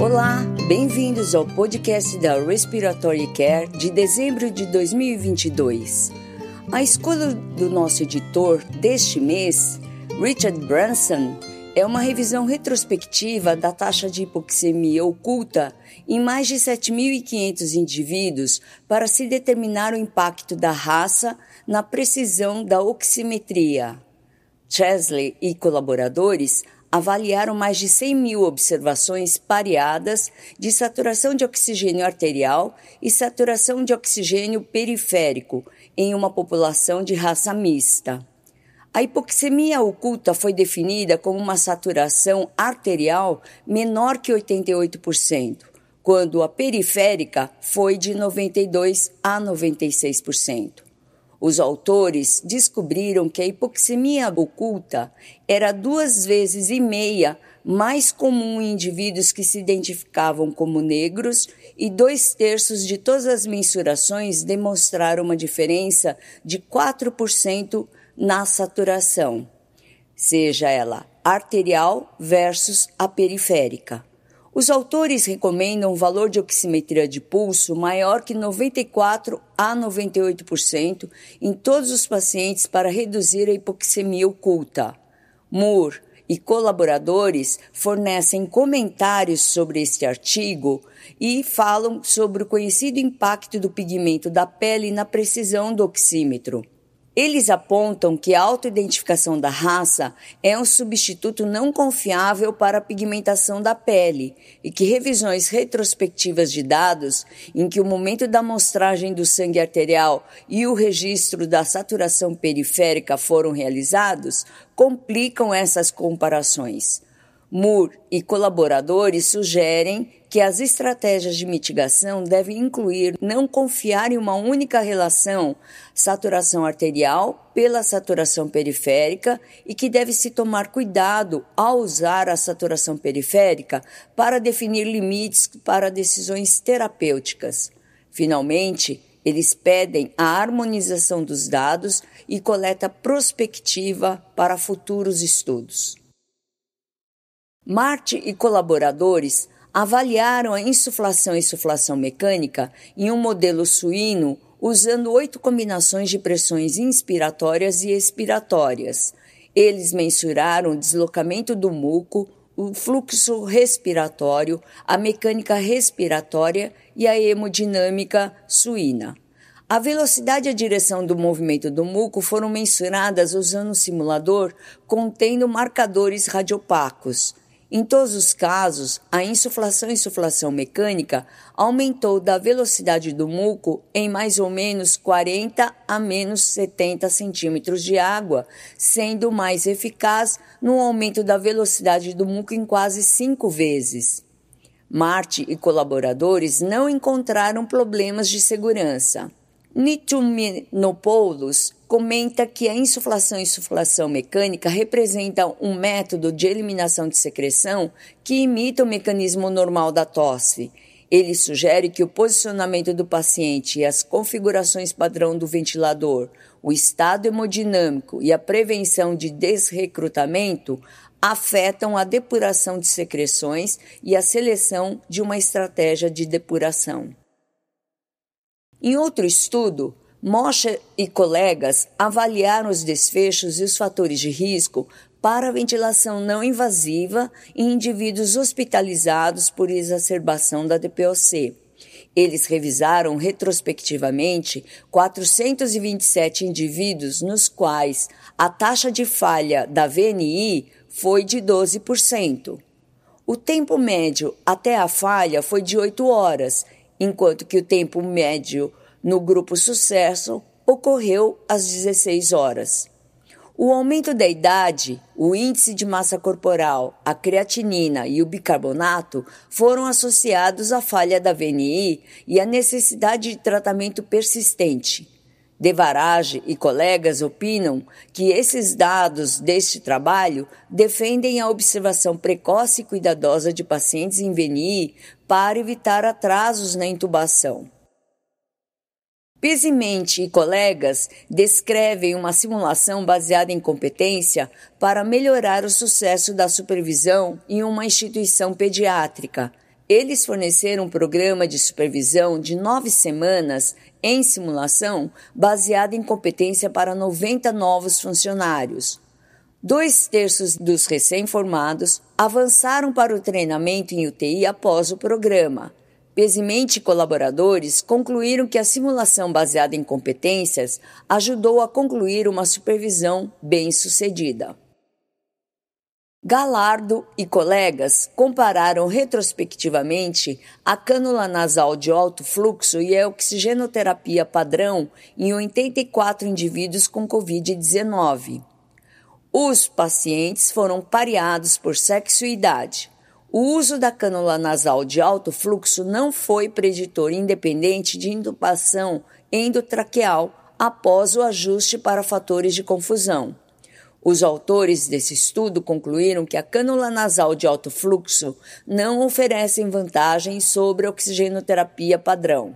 Olá, bem-vindos ao podcast da Respiratory Care de dezembro de 2022. A escolha do nosso editor deste mês, Richard Branson, é uma revisão retrospectiva da taxa de hipoxemia oculta em mais de 7.500 indivíduos para se determinar o impacto da raça na precisão da oximetria. Chesley e colaboradores avaliaram mais de 100 mil observações pareadas de saturação de oxigênio arterial e saturação de oxigênio periférico em uma população de raça mista. A hipoxemia oculta foi definida como uma saturação arterial menor que 88%, quando a periférica foi de 92 a 96%. Os autores descobriram que a hipoxemia oculta era duas vezes e meia mais comum em indivíduos que se identificavam como negros e dois terços de todas as mensurações demonstraram uma diferença de 4% na saturação, seja ela arterial versus a periférica. Os autores recomendam um valor de oximetria de pulso maior que 94 a 98% em todos os pacientes para reduzir a hipoxemia oculta. Moore e colaboradores fornecem comentários sobre este artigo e falam sobre o conhecido impacto do pigmento da pele na precisão do oxímetro. Eles apontam que a autoidentificação da raça é um substituto não confiável para a pigmentação da pele e que revisões retrospectivas de dados, em que o momento da amostragem do sangue arterial e o registro da saturação periférica foram realizados, complicam essas comparações. Moore e colaboradores sugerem que as estratégias de mitigação devem incluir não confiar em uma única relação saturação arterial pela saturação periférica e que deve-se tomar cuidado ao usar a saturação periférica para definir limites para decisões terapêuticas. Finalmente, eles pedem a harmonização dos dados e coleta prospectiva para futuros estudos. Marte e colaboradores avaliaram a insuflação e insuflação mecânica em um modelo suíno usando oito combinações de pressões inspiratórias e expiratórias. Eles mensuraram o deslocamento do muco, o fluxo respiratório, a mecânica respiratória e a hemodinâmica suína. A velocidade e a direção do movimento do muco foram mensuradas usando um simulador contendo marcadores radiopacos. Em todos os casos, a insuflação e insuflação mecânica aumentou da velocidade do muco em mais ou menos 40 a menos 70 centímetros de água, sendo mais eficaz no aumento da velocidade do muco em quase cinco vezes. Marte e colaboradores não encontraram problemas de segurança. Nituminopoulos comenta que a insuflação e insuflação mecânica representa um método de eliminação de secreção que imita o mecanismo normal da tosse. Ele sugere que o posicionamento do paciente e as configurações padrão do ventilador, o estado hemodinâmico e a prevenção de desrecrutamento afetam a depuração de secreções e a seleção de uma estratégia de depuração. Em outro estudo, Moshe e colegas avaliaram os desfechos e os fatores de risco para ventilação não invasiva em indivíduos hospitalizados por exacerbação da DPOC. Eles revisaram retrospectivamente 427 indivíduos nos quais a taxa de falha da VNI foi de 12%. O tempo médio até a falha foi de 8 horas enquanto que o tempo médio no grupo sucesso ocorreu às 16 horas. O aumento da idade, o índice de massa corporal, a creatinina e o bicarbonato foram associados à falha da VNI e à necessidade de tratamento persistente. Devarage e colegas opinam que esses dados deste trabalho defendem a observação precoce e cuidadosa de pacientes em VNI para evitar atrasos na intubação. Pesimente e colegas descrevem uma simulação baseada em competência para melhorar o sucesso da supervisão em uma instituição pediátrica. Eles forneceram um programa de supervisão de nove semanas em simulação baseado em competência para 90 novos funcionários. Dois terços dos recém-formados avançaram para o treinamento em UTI após o programa. Pezimente e colaboradores concluíram que a simulação baseada em competências ajudou a concluir uma supervisão bem-sucedida. Galardo e colegas compararam retrospectivamente a cânula nasal de alto fluxo e a oxigenoterapia padrão em 84 indivíduos com Covid-19. Os pacientes foram pareados por sexo e idade. O uso da cânula nasal de alto fluxo não foi preditor independente de intubação endotraqueal após o ajuste para fatores de confusão. Os autores desse estudo concluíram que a cânula nasal de alto fluxo não oferece vantagens sobre a oxigenoterapia padrão.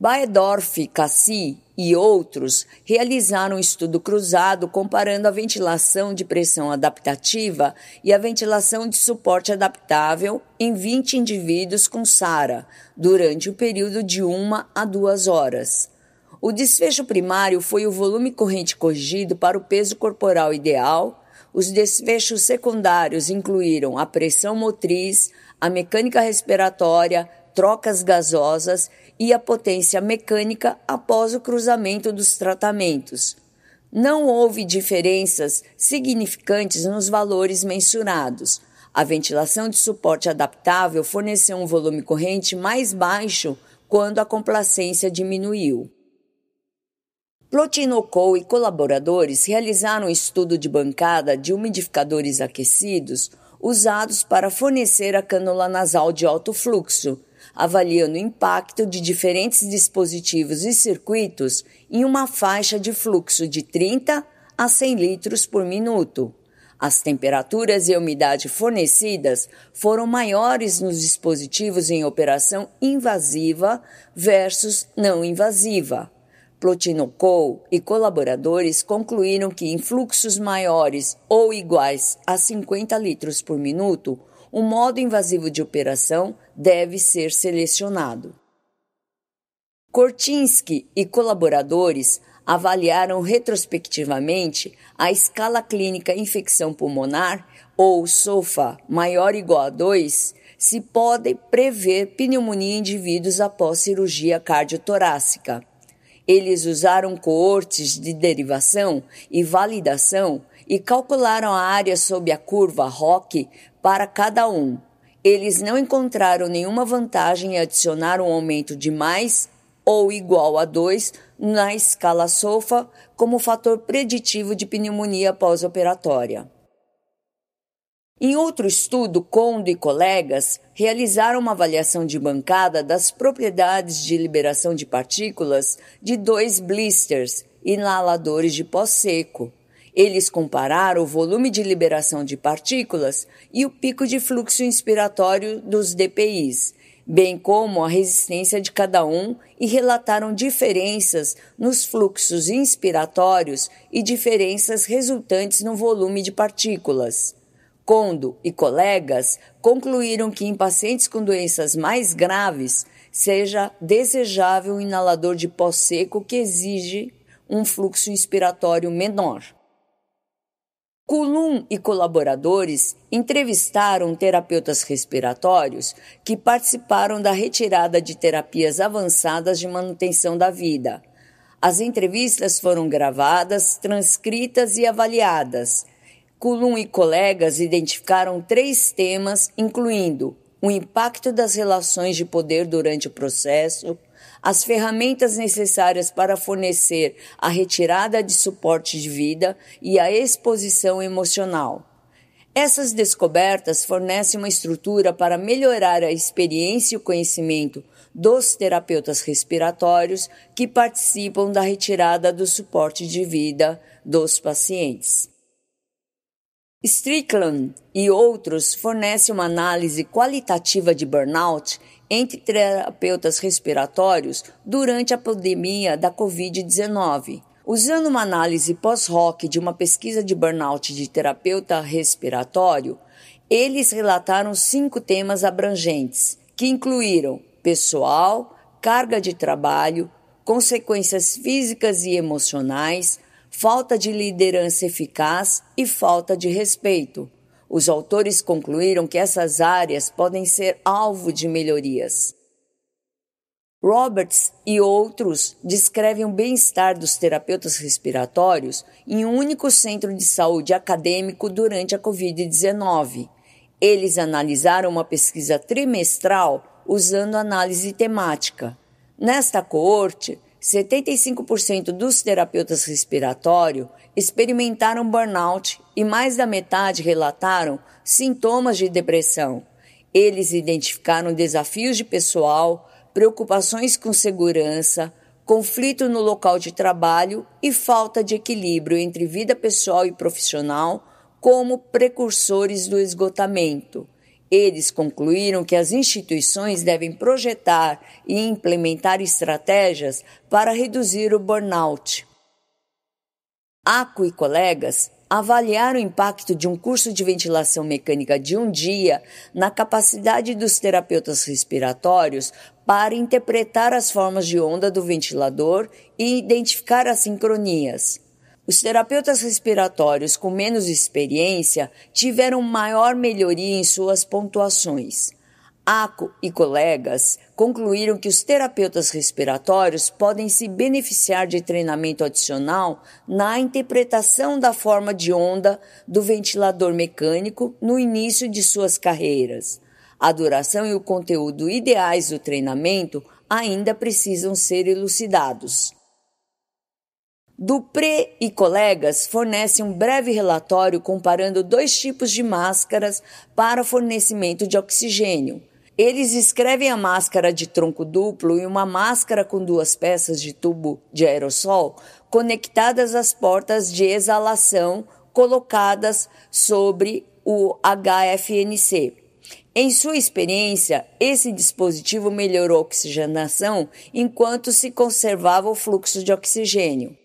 Baedorf, Cassi e outros realizaram um estudo cruzado comparando a ventilação de pressão adaptativa e a ventilação de suporte adaptável em 20 indivíduos com SARA durante o período de uma a duas horas. O desfecho primário foi o volume corrente corrigido para o peso corporal ideal. Os desfechos secundários incluíram a pressão motriz, a mecânica respiratória, trocas gasosas e a potência mecânica após o cruzamento dos tratamentos. Não houve diferenças significantes nos valores mensurados. A ventilação de suporte adaptável forneceu um volume corrente mais baixo quando a complacência diminuiu. Plotinocol e colaboradores realizaram um estudo de bancada de umidificadores aquecidos usados para fornecer a cânula nasal de alto fluxo, avaliando o impacto de diferentes dispositivos e circuitos em uma faixa de fluxo de 30 a 100 litros por minuto. As temperaturas e a umidade fornecidas foram maiores nos dispositivos em operação invasiva versus não invasiva. Plotinocol e colaboradores concluíram que em fluxos maiores ou iguais a 50 litros por minuto, o modo invasivo de operação deve ser selecionado. Kortinsky e colaboradores avaliaram retrospectivamente a escala clínica infecção pulmonar ou SOFA maior ou igual a 2, se pode prever pneumonia em indivíduos após cirurgia cardiotorácica. Eles usaram coortes de derivação e validação e calcularam a área sob a curva ROC para cada um. Eles não encontraram nenhuma vantagem em adicionar um aumento de mais ou igual a 2 na escala SOFA como fator preditivo de pneumonia pós-operatória. Em outro estudo, Kondo e colegas realizaram uma avaliação de bancada das propriedades de liberação de partículas de dois blisters inaladores de pó seco. Eles compararam o volume de liberação de partículas e o pico de fluxo inspiratório dos DPIs, bem como a resistência de cada um, e relataram diferenças nos fluxos inspiratórios e diferenças resultantes no volume de partículas. Kondo e colegas concluíram que em pacientes com doenças mais graves seja desejável o inalador de pó seco que exige um fluxo inspiratório menor. Kulum e colaboradores entrevistaram terapeutas respiratórios que participaram da retirada de terapias avançadas de manutenção da vida. As entrevistas foram gravadas, transcritas e avaliadas. Kulum e colegas identificaram três temas, incluindo o impacto das relações de poder durante o processo, as ferramentas necessárias para fornecer a retirada de suporte de vida e a exposição emocional. Essas descobertas fornecem uma estrutura para melhorar a experiência e o conhecimento dos terapeutas respiratórios que participam da retirada do suporte de vida dos pacientes. Strickland e outros fornecem uma análise qualitativa de burnout entre terapeutas respiratórios durante a pandemia da Covid-19. Usando uma análise pós-hoc de uma pesquisa de burnout de terapeuta respiratório, Eles relataram cinco temas abrangentes, que incluíram pessoal, carga de trabalho, consequências físicas e emocionais, falta de liderança eficaz e falta de respeito. Os autores concluíram que essas áreas podem ser alvo de melhorias. Roberts e outros descrevem o bem-estar dos terapeutas respiratórios em um único centro de saúde acadêmico durante a Covid-19. Eles analisaram uma pesquisa trimestral usando análise temática. Nesta coorte, 75% dos terapeutas respiratórios experimentaram burnout e mais da metade relataram sintomas de depressão. Eles identificaram desafios de pessoal, preocupações com segurança, conflito no local de trabalho e falta de equilíbrio entre vida pessoal e profissional como precursores do esgotamento. Eles concluíram que as instituições devem projetar e implementar estratégias para reduzir o burnout. Aco e colegas avaliar o impacto de um curso de ventilação mecânica de um dia na capacidade dos terapeutas respiratórios para interpretar as formas de onda do ventilador e identificar as sincronias. Os terapeutas respiratórios com menos experiência tiveram maior melhoria em suas pontuações. ACO e colegas concluíram que os terapeutas respiratórios podem se beneficiar de treinamento adicional na interpretação da forma de onda do ventilador mecânico no início de suas carreiras. A duração e o conteúdo ideais do treinamento ainda precisam ser elucidados. Dupré e colegas fornecem um breve relatório comparando dois tipos de máscaras para fornecimento de oxigênio eles escrevem a máscara de tronco duplo e uma máscara com duas peças de tubo de aerossol conectadas às portas de exalação colocadas sobre o HFNC. Em sua experiência, esse dispositivo melhorou a oxigenação enquanto se conservava o fluxo de oxigênio.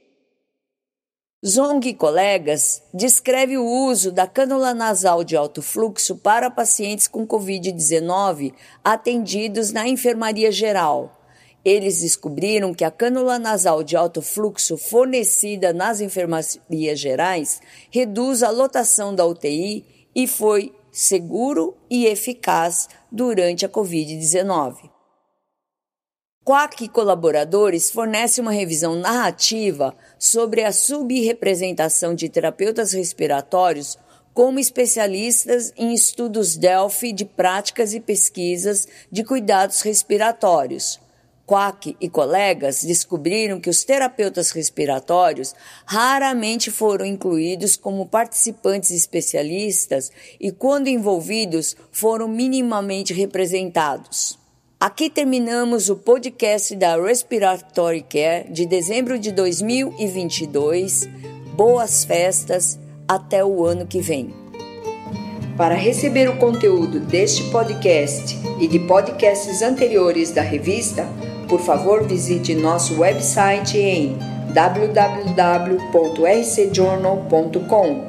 Zong e colegas descreve o uso da cânula nasal de alto fluxo para pacientes com Covid-19 atendidos na enfermaria geral. Eles descobriram que a cânula nasal de alto fluxo fornecida nas enfermarias gerais reduz a lotação da UTI e foi seguro e eficaz durante a Covid-19. Quack e colaboradores fornecem uma revisão narrativa sobre a subrepresentação de terapeutas respiratórios como especialistas em estudos Delphi de práticas e pesquisas de cuidados respiratórios. Quack e colegas descobriram que os terapeutas respiratórios raramente foram incluídos como participantes especialistas e, quando envolvidos, foram minimamente representados. Aqui terminamos o podcast da Respiratory Care de dezembro de 2022. Boas festas, até o ano que vem. Para receber o conteúdo deste podcast e de podcasts anteriores da revista, por favor visite nosso website em www.rcjournal.com